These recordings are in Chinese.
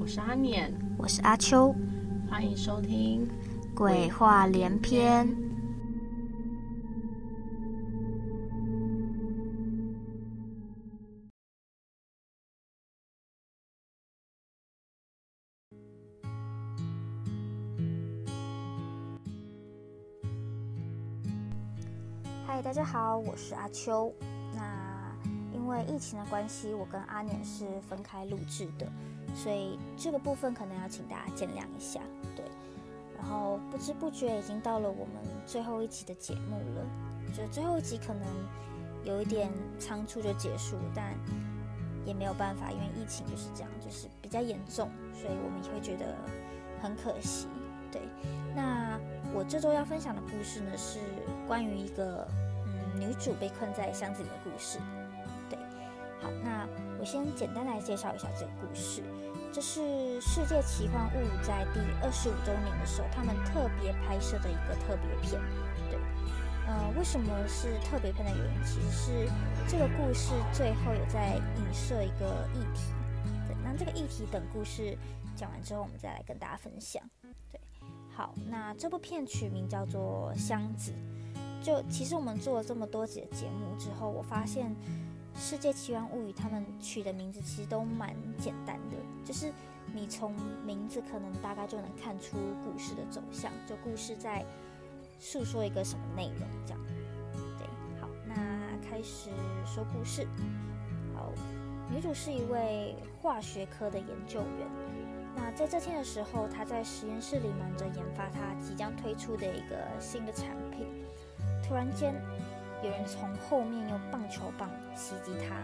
我是阿念，我是阿秋，欢迎收听《鬼话连篇》。嗨，大家好，我是阿秋。因为疫情的关系，我跟阿年是分开录制的，所以这个部分可能要请大家见谅一下。对，然后不知不觉已经到了我们最后一集的节目了，就最后一集可能有一点仓促就结束，但也没有办法，因为疫情就是这样，就是比较严重，所以我们也会觉得很可惜。对，那我这周要分享的故事呢，是关于一个嗯女主被困在箱子里的故事。那我先简单来介绍一下这个故事。这是《世界奇幻物语》在第二十五周年的时候，他们特别拍摄的一个特别片。对，呃，为什么是特别片的原因，其实是这个故事最后有在影射一个议题。对，那这个议题等故事讲完之后，我们再来跟大家分享。对，好，那这部片取名叫做《箱子》。就其实我们做了这么多集的节目之后，我发现。世界奇幻物语，他们取的名字其实都蛮简单的，就是你从名字可能大概就能看出故事的走向，就故事在诉说一个什么内容这样。对，好，那开始说故事。好，女主是一位化学科的研究员。那在这天的时候，她在实验室里忙着研发她即将推出的一个新的产品，突然间。有人从后面用棒球棒袭击她，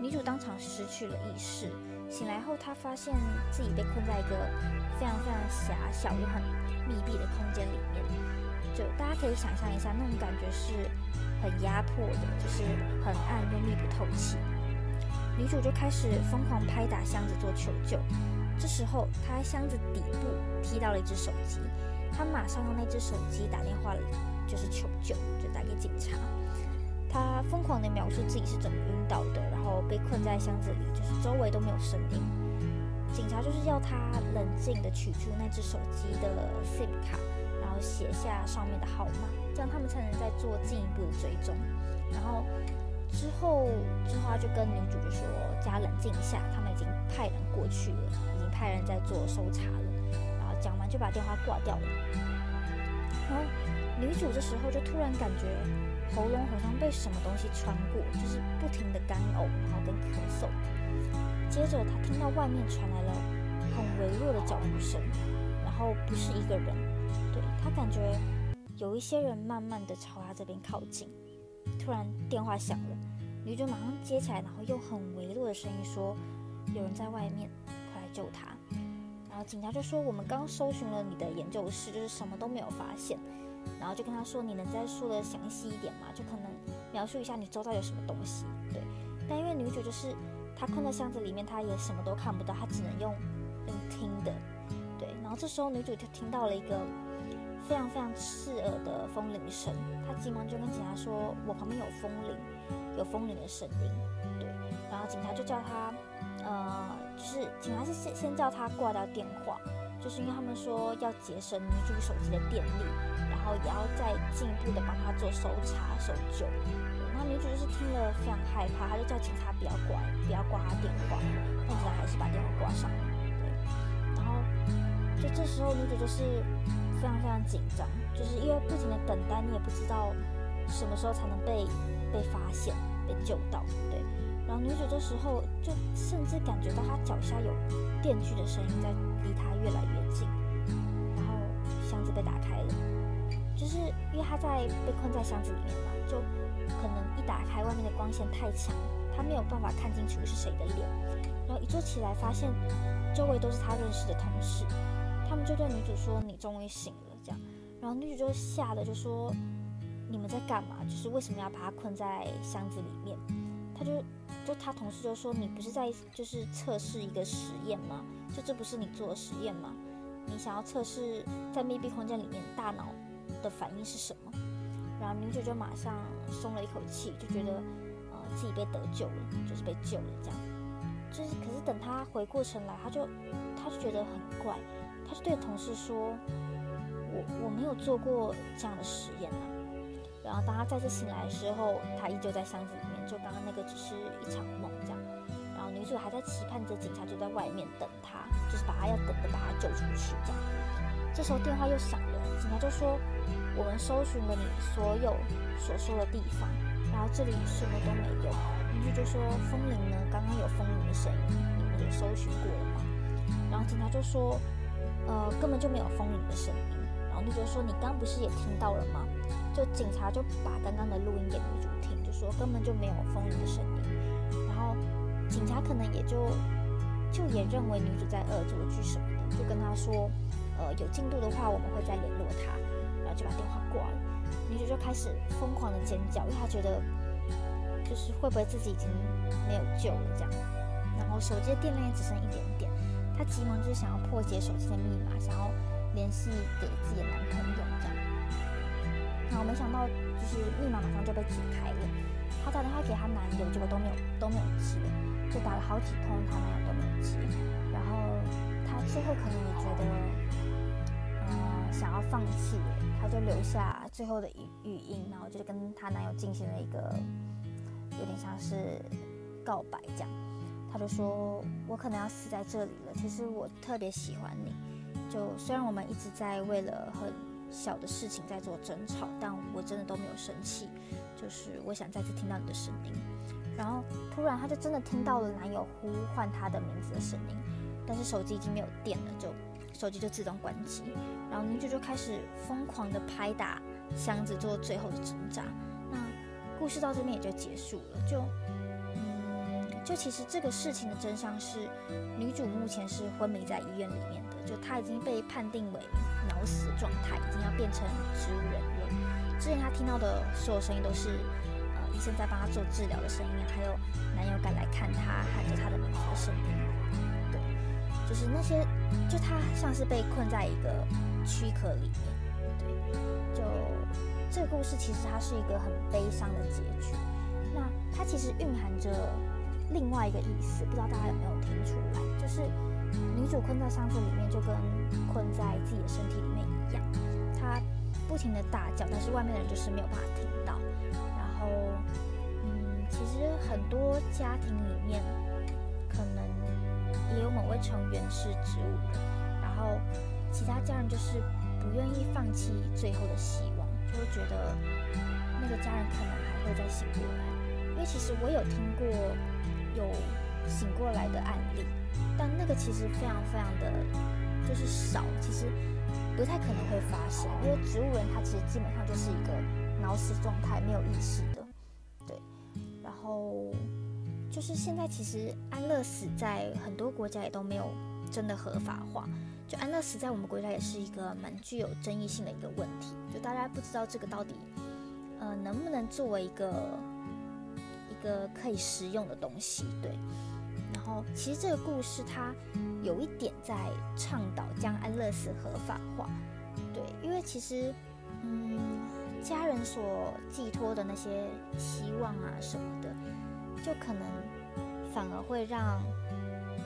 女主当场失去了意识。醒来后，她发现自己被困在一个非常非常狭小又很密闭的空间里面。就大家可以想象一下，那种感觉是很压迫的，就是很暗又密不透气。女主就开始疯狂拍打箱子做求救。这时候，她在箱子底部踢到了一只手机，她马上用那只手机打电话，就是求救，就打给警察。他疯狂地描述自己是怎么晕倒的，然后被困在箱子里，就是周围都没有声音。警察就是要他冷静地取出那只手机的 SIM 卡，然后写下上面的号码，这样他们才能再做进一步的追踪。然后之后之后他就跟女主就说：“叫他冷静一下，他们已经派人过去了，已经派人在做搜查了。”然后讲完就把电话挂掉了。然后女主这时候就突然感觉。喉咙好像被什么东西穿过，就是不停的干呕，然后跟咳嗽。接着他听到外面传来了很微弱的脚步声，然后不是一个人，对，他感觉有一些人慢慢的朝他这边靠近。突然电话响了，女主马上接起来，然后用很微弱的声音说：“有人在外面，快来救他。”然后警察就说：“我们刚搜寻了你的研究室，就是什么都没有发现。”然后就跟他说：“你能再说的详细一点吗？就可能描述一下你周遭有什么东西。”对。但因为女主就是她困在箱子里面，她也什么都看不到，她只能用用听的。对。然后这时候女主就听到了一个非常非常刺耳的风铃声，她急忙就跟警察说：“我旁边有风铃，有风铃的声音。”对。然后警察就叫她，呃，就是警察是先先叫她挂掉电话，就是因为他们说要节省女主手机的电力。然后也要再进一步的帮他做搜查搜救，然后女主就是听了非常害怕，她就叫警察不要挂，不要挂她电话，但警察还是把电话挂上了。对，然后就这时候女主就是非常非常紧张，就是因为不停的等待，你也不知道什么时候才能被被发现、被救到。对，然后女主这时候就甚至感觉到她脚下有电锯的声音在离他越来越近，然后箱子被打开了。就是因为他在被困在箱子里面嘛，就可能一打开，外面的光线太强，他没有办法看清楚是谁的脸。然后一坐起来，发现周围都是他认识的同事，他们就对女主说：“你终于醒了。”这样，然后女主就吓得就说：“你们在干嘛？就是为什么要把他困在箱子里面？”他就就他同事就说：“你不是在就是测试一个实验吗？就这不是你做的实验吗？你想要测试在密闭空间里面大脑的反应是什么？”然后女主就马上松了一口气，就觉得呃自己被得救了，就是被救了这样。就是可是等他回过神来，他就他就觉得很怪，他就对同事说：“我我没有做过这样的实验啊。”然后当他再次醒来的时候，他依旧在箱子里面，就刚刚那个只是一场梦这样。女主还在期盼着警察就在外面等他，就是把他要等的把他救出去这样。这时候电话又响了，警察就说。我们搜寻了你所有所说的地方，然后这里什么都没有。邻居就说：“风铃呢？刚刚有风铃的声音，你们有搜寻过了吗？”然后警察就说：“呃，根本就没有风铃的声音。”然后女主就说：“你刚不是也听到了吗？”就警察就把刚刚的录音给女主听，就说根本就没有风铃的声音。警察可能也就就也认为女主在恶作剧什么的，就跟他说：“呃，有进度的话，我们会再联络他。”就把电话挂了，女主就开始疯狂的尖叫，因为她觉得就是会不会自己已经没有救了这样。然后手机的电量也只剩一点点，她急忙就是想要破解手机的密码，想要联系给自己的男朋友这样。然后没想到就是密码马上就被解开了，她打电话给她男友，结果都没有都没有接，就打了好几通，她男友都没有接。然后她最后可能也觉得。嗯想要放弃，她就留下最后的语语音，然后就跟她男友进行了一个有点像是告白这样。她就说：“我可能要死在这里了。其实我特别喜欢你，就虽然我们一直在为了很小的事情在做争吵，但我真的都没有生气。就是我想再次听到你的声音。”然后突然，她就真的听到了男友呼唤她的名字的声音，但是手机已经没有电了，就。手机就自动关机，然后女主就开始疯狂的拍打箱子做最后的挣扎。那故事到这边也就结束了。就嗯，就其实这个事情的真相是，女主目前是昏迷在医院里面的，就她已经被判定为脑死状态，已经要变成植物人了。之前她听到的所有声音都是医生在帮她做治疗的声音，还有男友赶来看她喊着她的名字的声音。对就是那些，就他像是被困在一个躯壳里面，对，就这个故事其实它是一个很悲伤的结局。那它其实蕴含着另外一个意思，不知道大家有没有听出来？就是女主困在箱子里面，就跟困在自己的身体里面一样，她不停的大叫，但是外面的人就是没有办法听。其实很多家庭里面可能。也有某位成员是植物人，然后其他家人就是不愿意放弃最后的希望，就会觉得那个家人可能还会再醒过来。因为其实我有听过有醒过来的案例，但那个其实非常非常的就是少，其实不太可能会发生。因为植物人他其实基本上就是一个脑死状态，没有意识就是现在，其实安乐死在很多国家也都没有真的合法化。就安乐死在我们国家也是一个蛮具有争议性的一个问题。就大家不知道这个到底，呃，能不能作为一个一个可以食用的东西？对。然后，其实这个故事它有一点在倡导将安乐死合法化。对，因为其实，嗯，家人所寄托的那些希望啊什么的。就可能反而会让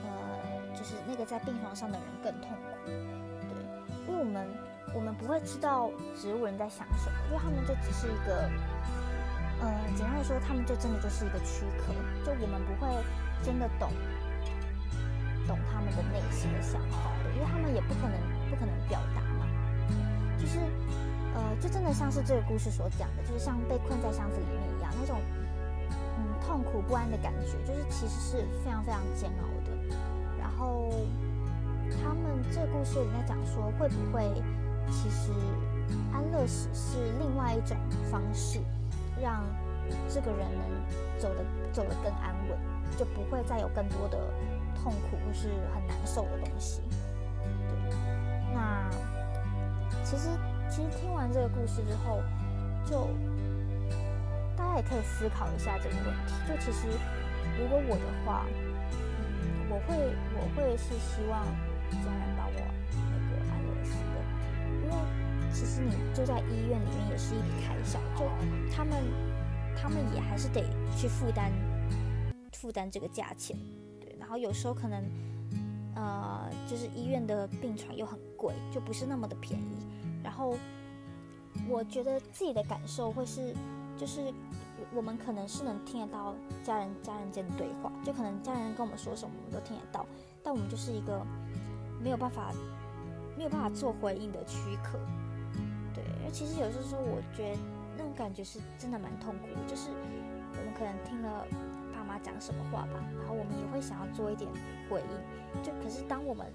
呃，就是那个在病床上的人更痛苦，对，因为我们我们不会知道植物人在想什么，因为他们就只是一个，呃，简单的说，他们就真的就是一个躯壳，就我们不会真的懂懂他们的内心的想法的，因为他们也不可能不可能表达嘛，就是呃，就真的像是这个故事所讲的，就是像被困在箱子里面一样那种。痛苦不安的感觉，就是其实是非常非常煎熬的。然后他们这故事里面讲说，会不会其实安乐死是另外一种方式，让这个人能走得走得更安稳，就不会再有更多的痛苦或是很难受的东西。对，那其实其实听完这个故事之后，就大家也可以思考一下这个问题。就其实如果我的话，嗯，我会我会是希望家人帮我那个安乐死的，因为其实你住在医院里面也是一笔开销，就他们他们也还是得去负担负担这个价钱。对然后有时候可能，呃，就是医院的病床又很贵，就不是那么的便宜。然后我觉得自己的感受会是，就是我们可能是能听得到家人家人间的对话，就可能家人跟我们说什么，我们都听得到。但我们就是一个没有办法没有办法做回应的躯壳。对，其实有时候我觉得那种感觉是真的蛮痛苦的，就是我们可能听了爸妈。讲什么话吧，然后我们也会想要做一点回应，就可是当我们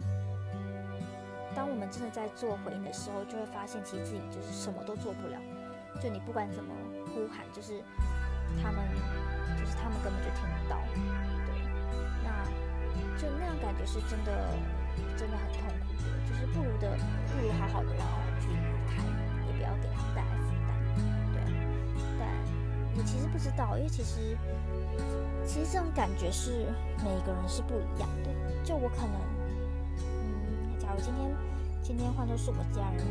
当我们真的在做回应的时候，就会发现其实自己就是什么都做不了。就你不管怎么呼喊，就是他们就是他们根本就听不到。对，那就那样感觉是真的真的很痛苦的，就是不如的不如好好的让自己离开，也不要给他们带来负担。对，但我其实不知道，因为其实。其实这种感觉是每个人是不一样的。就我可能，嗯，假如今天今天换作是我家人，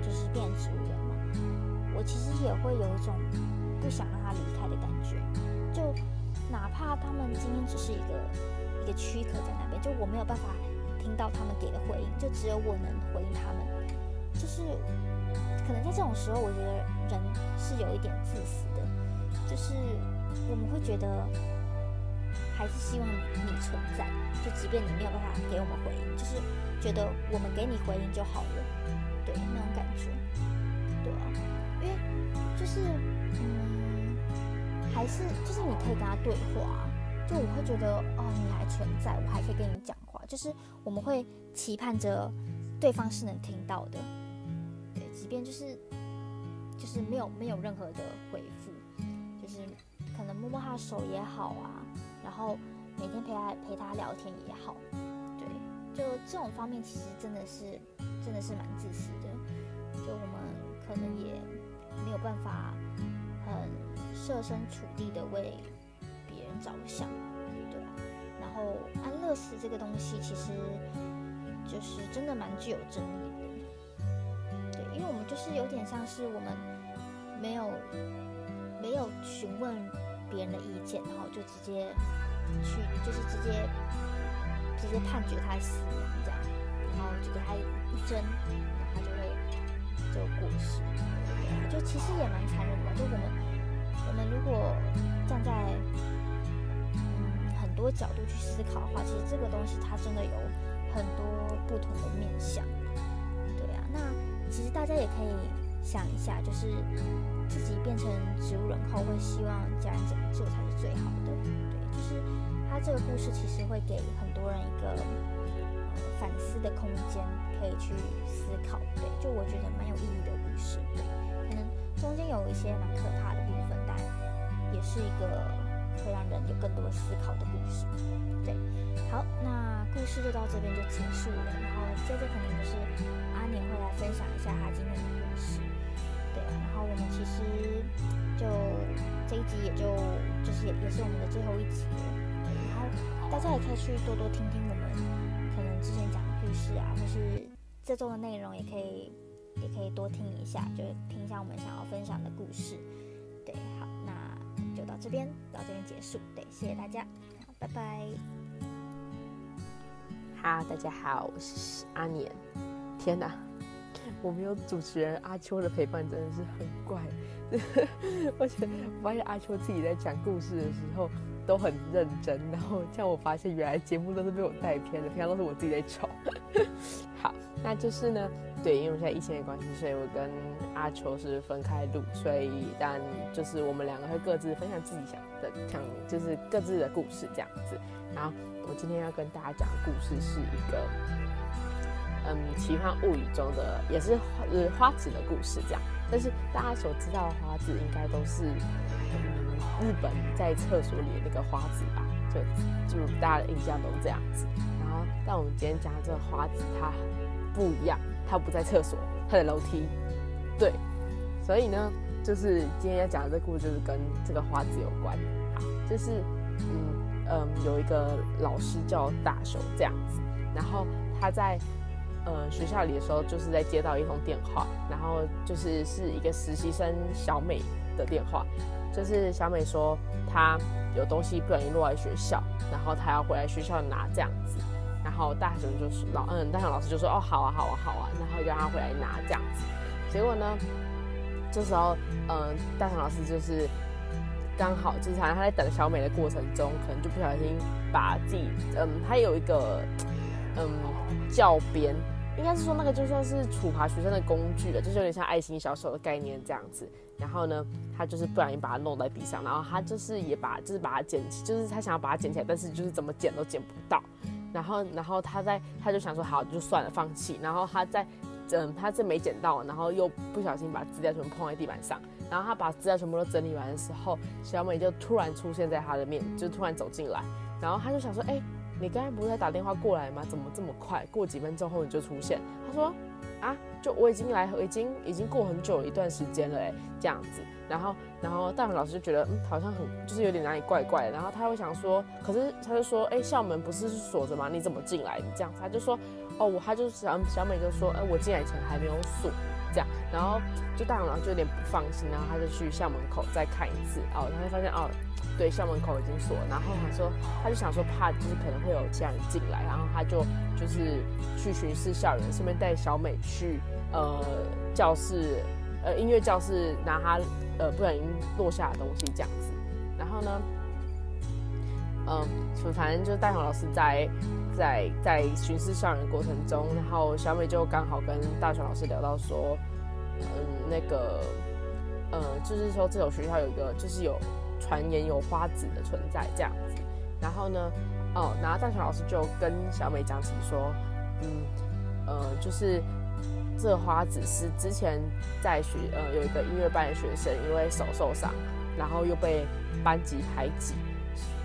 就是变植物人嘛，我其实也会有一种不想让他离开的感觉。就哪怕他们今天只是一个一个躯壳在那边，就我没有办法听到他们给的回应，就只有我能回应他们。就是可能在这种时候，我觉得人是有一点自私的，就是我们会觉得。还是希望你存在，就即便你没有办法给我们回应，就是觉得我们给你回应就好了，对，那种感觉，对啊，因为就是嗯，还是就是你可以跟他对话，就我会觉得哦，你还存在，我还可以跟你讲话，就是我们会期盼着对方是能听到的，对，即便就是就是没有没有任何的回复，就是可能摸摸他的手也好啊。然后每天陪他陪他聊天也好，对，就这种方面其实真的是真的是蛮自私的，就我们可能也没有办法很设身处地的为别人着想，对啊。然后安乐死这个东西其实就是真的蛮具有争议的，对，因为我们就是有点像是我们没有没有询问。别人的意见，然后就直接去，就是直接直接判决他死亡这样，然后就给他一针，就过世。对啊，就其实也蛮残忍的。就我们我们如果站在嗯很多角度去思考的话，其实这个东西它真的有很多不同的面向。对啊，那其实大家也可以。想一下，就是自己变成植物人后，会希望家人怎么做才是最好的？对，就是他这个故事其实会给很多人一个呃反思的空间，可以去思考。对，就我觉得蛮有意义的故事。对，可能中间有一些蛮可怕的部分，但也是一个会让人有更多思考的故事。对，好，那故事就到这边就结束了。然后接着可能就是阿年会来分享一下他今天的故事。对然后我们其实就这一集也就就是也是我们的最后一集，然后大家也可以去多多听听故事啊，或是这周的内容，也可以也可以多听一下，就听一下我们想要分享的故事。对，好，那就到这边到这边结束，对，谢谢大家，好，拜拜。哈，大家好，我是阿年。天哪！我没有主持人阿秋的陪伴，真的是很怪。而 且我发现阿秋自己在讲故事的时候都很认真，然后这样我发现原来节目都是被我带偏的，平常都是我自己在吵。好，那就是呢，对，因为我现在疫情的关系，所以我跟阿秋是分开录，所以但就是我们两个会各自分享自己想的，想就是各自的故事这样子。然后我今天要跟大家讲的故事是一个。嗯，奇幻物语中的也是花呃花子的故事这样，但是大家所知道的花子应该都是日本在厕所里的那个花子吧，就就大家的印象都是这样子。然后，但我们今天讲的这个花子，它不一样，它不在厕所，它在楼梯。对，所以呢，就是今天要讲的这个故事，就是跟这个花子有关。就是嗯嗯，有一个老师叫大雄这样子，然后他在。呃，学校里的时候，就是在接到一通电话，然后就是是一个实习生小美的电话，就是小美说她有东西不小心落在学校，然后她要回来学校拿这样子，然后大雄就说老嗯，大雄老师就说哦，好啊，好啊，好啊，然后就让她回来拿这样子，结果呢，这时候嗯、大雄老师就是刚好就是好像他在等小美的过程中，可能就不小心把自己嗯，他有一个嗯教鞭。应该是说那个就算是处罚学生的工具了，就是有点像爱心小手的概念这样子。然后呢，他就是不小心把它弄在地上，然后他就是也把就是把它捡起，就是他想要把它捡起来，但是就是怎么捡都捡不到。然后然后他在他就想说好就算了放弃。然后他在嗯他这没捡到，然后又不小心把资料全部碰在地板上。然后他把资料全部都整理完的时候，小美就突然出现在他的面，就突然走进来。然后他就想说哎。你刚才不是在打电话过来吗？怎么这么快？过几分钟后你就出现？他说啊，就我已经来，已经已经过很久一段时间了，哎，这样子。然后，然后大雄老师就觉得，嗯，好像很就是有点哪里怪怪的。然后他会想说，可是他就说，哎，校门不是锁着吗？你怎么进来？你这样，他就说，哦，我他就想小美就说，哎，我进来前还没有锁。这样，然后就大雄老师就有点不放心，然后他就去校门口再看一次哦，他就发现哦，对，校门口已经锁了，然后他说他就想说怕就是可能会有其他人进来，然后他就就是去巡视校园，顺便带小美去呃教室呃音乐教室拿他呃不小心落下的东西这样子，然后呢，嗯、呃，反正就是大雄老师在。在在巡视校园过程中，然后小美就刚好跟大雄老师聊到说，嗯，那个，呃、就是说这所学校有一个，就是有传言有花子的存在这样子。然后呢，哦，然后大雄老师就跟小美讲起说，嗯，呃，就是这个花子是之前在学，呃，有一个音乐班的学生，因为手受伤，然后又被班级排挤。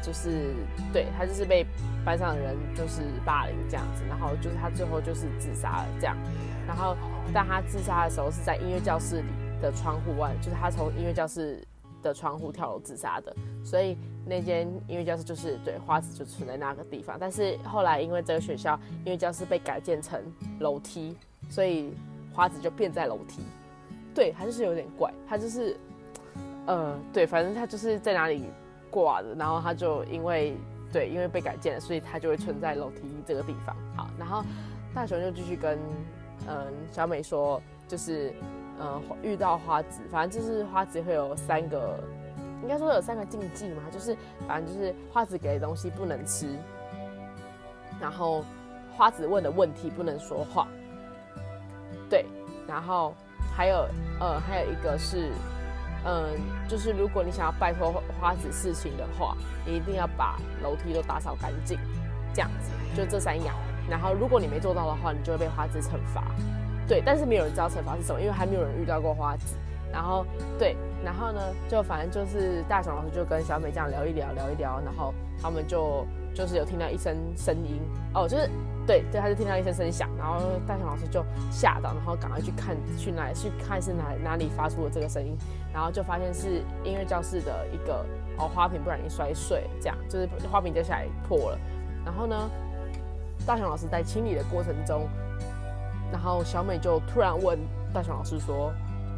就是对他就是被班上的人就是霸凌这样子，然后就是他最后就是自杀了这样，然后但他自杀的时候是在音乐教室里的窗户外，就是他从音乐教室的窗户跳楼自杀的，所以那间音乐教室就是对花子就存在那个地方，但是后来因为这个学校音乐教室被改建成楼梯，所以花子就变在楼梯，对他就是有点怪，他就是呃对，反正他就是在哪里。挂的，然后他就因为对，因为被改建了，所以他就会存在楼梯这个地方。好，然后大雄就继续跟嗯小美说，就是嗯遇到花子，反正就是花子会有三个，应该说有三个禁忌嘛，就是反正就是花子给的东西不能吃，然后花子问的问题不能说话，对，然后还有呃还有一个是。嗯，就是如果你想要拜托花子事情的话，你一定要把楼梯都打扫干净，这样子，就这三样。然后如果你没做到的话，你就会被花子惩罚。对，但是没有人知道惩罚是什么，因为还没有人遇到过花子。然后对，然后呢，就反正就是大雄老师就跟小美这样聊一聊，聊一聊，然后他们就就是有听到一声声音哦，就是。对，对，他就听到一声声响，然后大雄老师就吓到，然后赶快去看，去哪去看是哪哪里发出了这个声音，然后就发现是音乐教室的一个哦花瓶不小心摔碎，这样就是花瓶掉下来破了。然后呢，大雄老师在清理的过程中，然后小美就突然问大雄老师说：“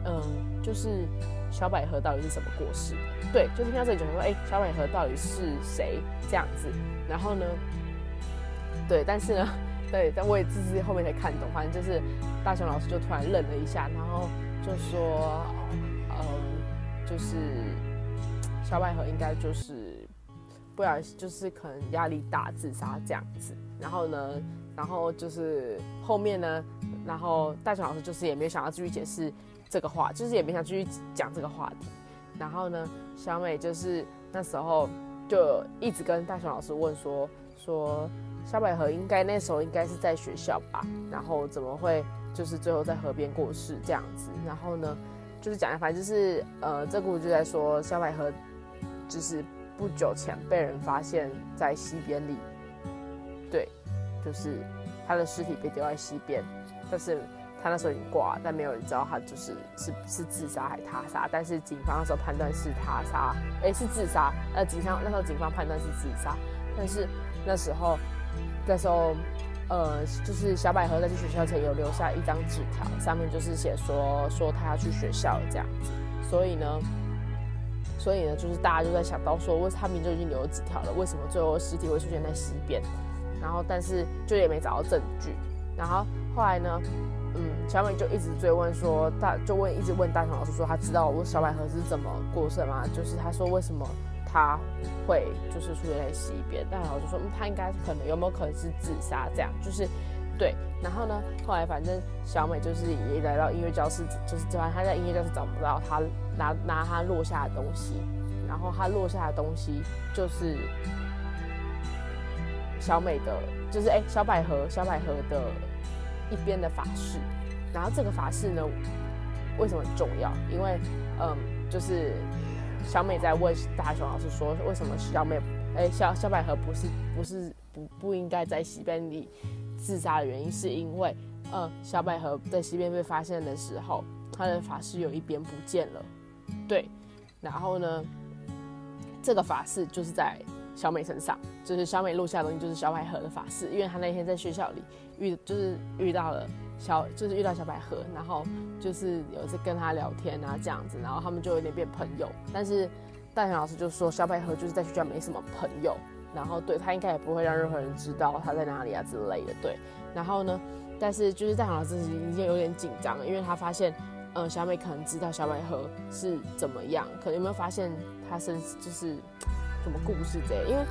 嗯，就是小百合到底是什么过世？”对，就听到这里就说：“哎，小百合到底是谁？”这样子，然后呢？对，但是呢，对，但我也自己后面才看懂，反正就是大雄老师就突然愣了一下，然后就说，嗯，就是小百合应该就是不小心，就是可能压力大自杀这样子。然后呢，然后就是后面呢，然后大雄老师就是也没想要继续解释这个话，就是也没想继续讲这个话题。然后呢，小美就是那时候就一直跟大雄老师问说说。小百合应该那时候应该是在学校吧，然后怎么会就是最后在河边过世这样子？然后呢，就是讲，反正就是呃，这故事就在说小百合就是不久前被人发现在溪边里，对，就是他的尸体被丢在溪边，但是他那时候已经挂了，但没有人知道他就是是是自杀还是他杀，但是警方那时候判断是他杀，哎，是自杀，呃，警方那时候警方判断是自杀，但是那时候那时候。呃，就是小百合在去学校前有留下一张纸条，上面就是写说说他要去学校这样子，所以呢，所以呢，就是大家就在想到说，为他明明就已经留了纸条了，为什么最后尸体会出现在西边？然后，但是就也没找到证据。然后后来呢，嗯，小美就一直追问说，大就问一直问大雄老师说，他知道我小百合是怎么过世吗？就是他说为什么？他会就是出现在西边，但然后就说，嗯，他应该可能有没有可能是自杀这样，就是对。然后呢，后来反正小美就是也来到音乐教室，就是突然她在音乐教室找不到她拿拿她落下的东西，然后她落下的东西就是小美的，就是哎、小百合小百合的一边的发饰，然后这个发饰呢为什么重要？因为嗯就是。小美在问大雄老师说：“为什么小美，哎、小小百合不是不是不不应该在西边里自杀的原因，是因为，呃，小百合在西边被发现的时候，她的发饰有一边不见了，对，然后呢，这个发饰就是在小美身上，就是小美录下的东西就是小百合的发饰，因为她那天在学校里遇就是遇到了。”小就是遇到小百合，然后就是有一次跟他聊天啊这样子，然后他们就有点变朋友。但是大雄老师就说小百合就是在学校没什么朋友，然后对他应该也不会让任何人知道他在哪里啊之类的。对，然后呢，但是就是大雄老师已经有点紧张了，因为他发现，呃，小美可能知道小百合是怎么样，可能有没有发现他身就是什么故事这样，因为。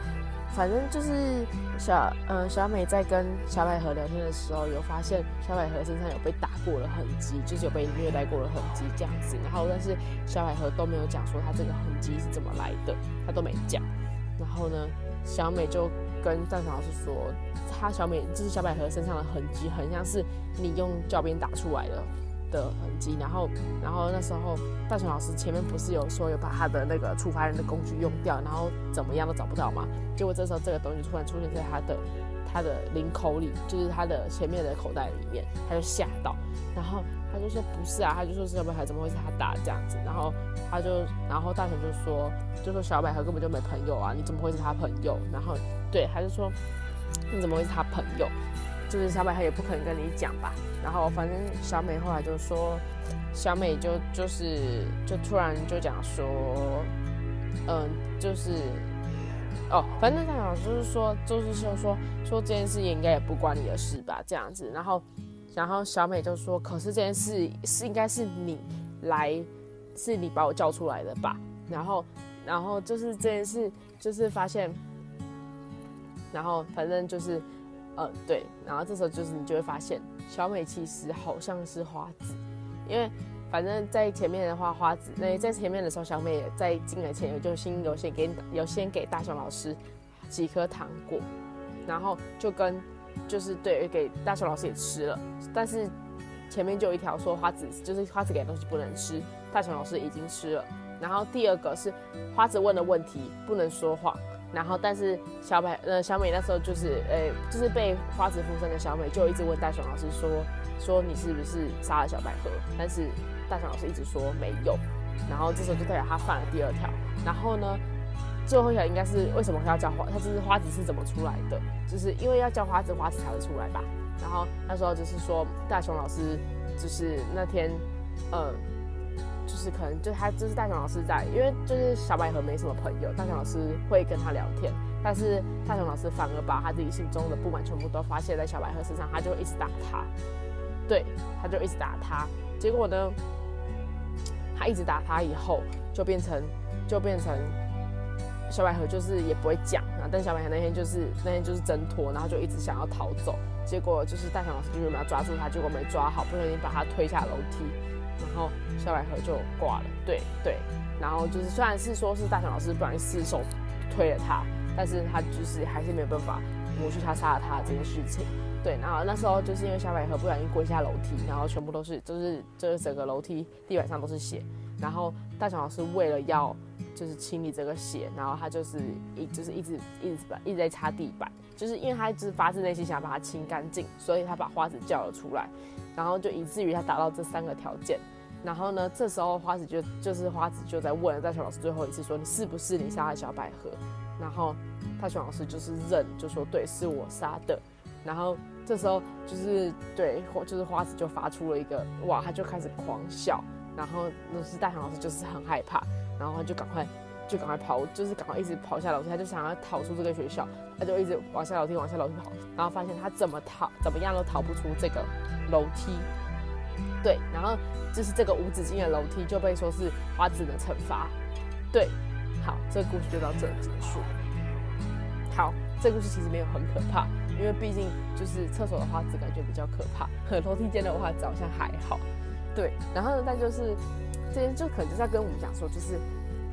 反正就是小嗯、小美在跟小百合聊天的时候，有发现小百合身上有被打过的痕迹，就是有被虐待过的痕迹这样子。然后但是小百合都没有讲说她这个痕迹是怎么来的，她都没讲。然后呢，小美就跟大雄老师说，她小美就是小百合身上的痕迹，很像是你用教鞭打出来的。的痕迹，然后，然后那时候大雄老师前面不是有说有把他的那个触发人的工具用掉，然后怎么样都找不到嘛？结果这时候这个东西突然出现在他的他的领口里，就是他的前面的口袋里面，他就吓到，然后他就说不是啊，他就说小百合怎么会是他打这样子？然后他就，然后大雄就说就说小百合根本就没朋友啊，你怎么会是他朋友？然后对，他就说你怎么会是他朋友？就是小美，她也不可能跟你讲吧，然后反正小美后来就说，小美就就是就突然就讲说，嗯，就是哦，反正他好像就是说，就是说说说这件事也应该也不关你的事吧，这样子，然后然后小美就说，可是这件事是应该是你来，是你把我叫出来的吧，然后然后就是这件事就是发现，然后反正就是。呃，对，然后这时候就是你就会发现，小美其实好像是花子，因为反正在前面的话，花子那在前面的时候，小美也在进来前有就先有先给有先给大雄老师几颗糖果，然后就跟就是对给大雄老师也吃了，但是前面就有一条说花子就是花子给的东西不能吃，大雄老师已经吃了，然后第二个是花子问的问题不能说谎。然后，但是小白呃小美那时候就是，呃、就是被花子附身的小美就一直问大雄老师说，说你是不是杀了小百合？但是大雄老师一直说没有。然后这时候就代表他犯了第二条。然后呢，最后一条应该是为什么要叫花？他就是花子是怎么出来的？就是因为要叫花子，花子才会出来吧？然后那时候就是说大雄老师就是那天，呃。就是可能就他就是大雄老师在，因为就是小百合没什么朋友，大雄老师会跟他聊天，但是大雄老师反而把他自己心中的不满全部都发泄在小百合身上，他就一直打他，对，他就一直打他，结果呢，他一直打他以后就变成就变成小百合就是也不会讲啊，但小百合那天就是那天就是挣脱，然后就一直想要逃走，结果就是大雄老师就准备要抓住他，结果没抓好，不小心把他推下楼梯。然后小百合就挂了，对对，然后就是虽然是说是大雄老师不小心失手推了他，但是他就是还是没有办法抹去他杀了他这件事情，对，然后那时候就是因为小百合不小心跪下楼梯，然后全部都是就是就是整个楼梯地板上都是血，然后大雄老师为了要就是清理这个血，然后他就是一就是一直一直把一直在擦地板，就是因为他就是发自内心想把它清干净，所以他把花子叫了出来，然后就以至于他达到这三个条件。然后呢，这时候花子就就是花子就在问大雄老师最后一次说，你是不是你杀的小百合？然后大雄老师就是认，就说对，是我杀的。然后这时候就是对，就是花子就发出了一个哇，他就开始狂笑。然后那是大雄老师就是很害怕，然后他就赶快就赶快跑，就是赶快一直跑下楼梯，他就想要逃出这个学校，他就一直往下楼梯往下楼梯跑，然后发现他怎么逃怎么样都逃不出这个楼梯。对，然后就是这个无止境的楼梯就被说是花子的惩罚。对，好，这个故事就到这结束。好，这个故事其实没有很可怕，因为毕竟就是厕所的花子感觉比较可怕，楼梯间的花子好像还好。对，然后呢，但就是这些就可能就在跟我们讲说，就是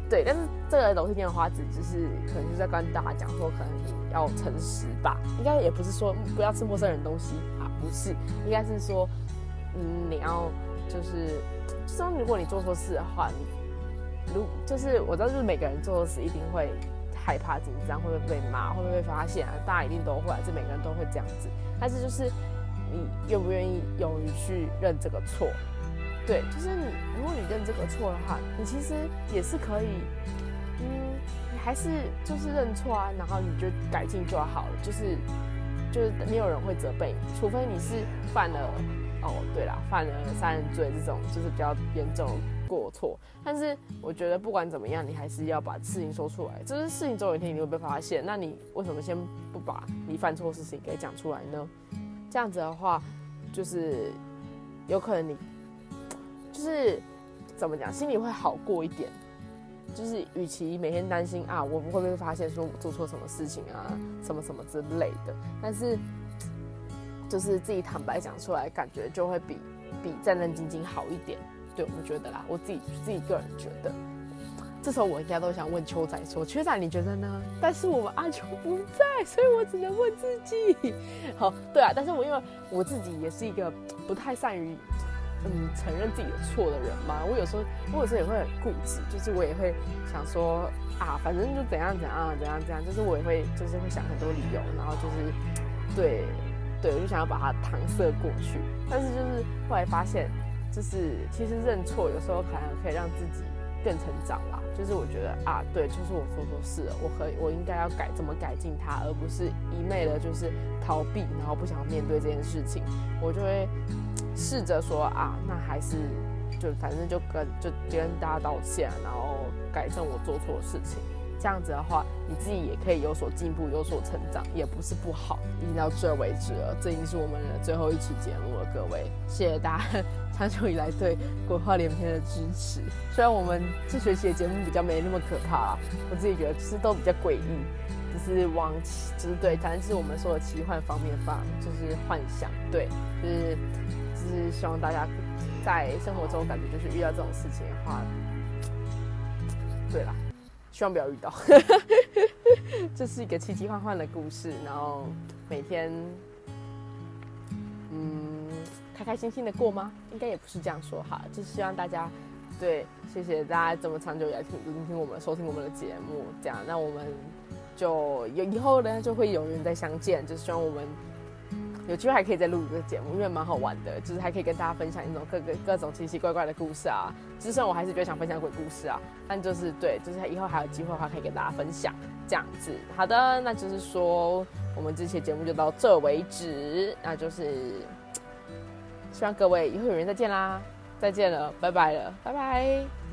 对，但是这个楼梯间的花子就是可能就是在跟大家讲说，可能你要诚实吧，应该也不是说不要吃陌生人东西啊，不是，应该是说。嗯，你要就是，就说如果你做错事的话，你如就是我知道，就是每个人做错事一定会害怕、紧张，会不会被骂，会不会被发现啊？大家一定都会，这每个人都会这样子。但是就是你愿不愿意勇于去认这个错？对，就是你如果你认这个错的话，你其实也是可以，嗯，你还是就是认错啊，然后你就改进就好了。就是就是没有人会责备你，除非你是犯了。哦，对啦，犯了杀人罪这种就是比较严重的过错，但是我觉得不管怎么样，你还是要把事情说出来。就是事情总有一天你会被发现，那你为什么先不把你犯错的事情给讲出来呢？这样子的话，就是有可能你就是怎么讲，心里会好过一点。就是与其每天担心啊，我们会不会发现说我做错什么事情啊，什么什么之类的，但是。就是自己坦白讲出来，感觉就会比比战战兢兢好一点。对，我觉得啦，我自己自己个人觉得。这时候我应该都想问秋仔说：“秋仔，你觉得呢？”但是我们阿秋不在，所以我只能问自己。好，对啊，但是我因为我自己也是一个不太善于嗯承认自己的错的人嘛，我有时候我有时候也会很固执，就是我也会想说啊，反正就怎样怎样怎样怎样，就是我也会就是会想很多理由，然后就是对。对，我就想要把它搪塞过去，但是就是后来发现，就是其实认错有时候可能可以让自己更成长。就是我觉得啊，对，就是我做错事了，我可以，我应该要改，怎么改进它，而不是一昧的就是逃避，然后不想面对这件事情。我就会试着说啊，那还是就反正就跟就跟大家道歉，然后改正我做错的事情。这样子的话，你自己也可以有所进步，有所成长，也不是不好。已经到这为止了，这已经是我们的最后一期节目了，各位，谢谢大家长久以来对鬼话连篇的支持。虽然我们这学期的节目比较没那么可怕，我自己觉得其实都比较诡异，只是往，就是对，反正是我们说的奇幻方面放，就是幻想，对，就是就是希望大家在生活中感觉就是遇到这种事情的话，对啦。希望不要遇到，这是一个奇奇幻幻的故事，然后每天，嗯，开开心心的过吗？应该也不是这样说哈，就是希望大家，对，谢谢大家这么长久以来听聆听我们收听我们的节目，这样，那我们就有以后呢就会有缘再相见，就是希望我们。有机会还可以再录一个节目，因为蛮好玩的，就是还可以跟大家分享一种各个各种奇奇怪怪的故事啊。其实我还是比较想分享鬼故事啊，但就是对，就是以后还有机会的话，可以跟大家分享这样子。好的，那就是说我们这期节目就到这为止，那就是希望各位以后有缘再见啦，再见了，拜拜了，拜拜。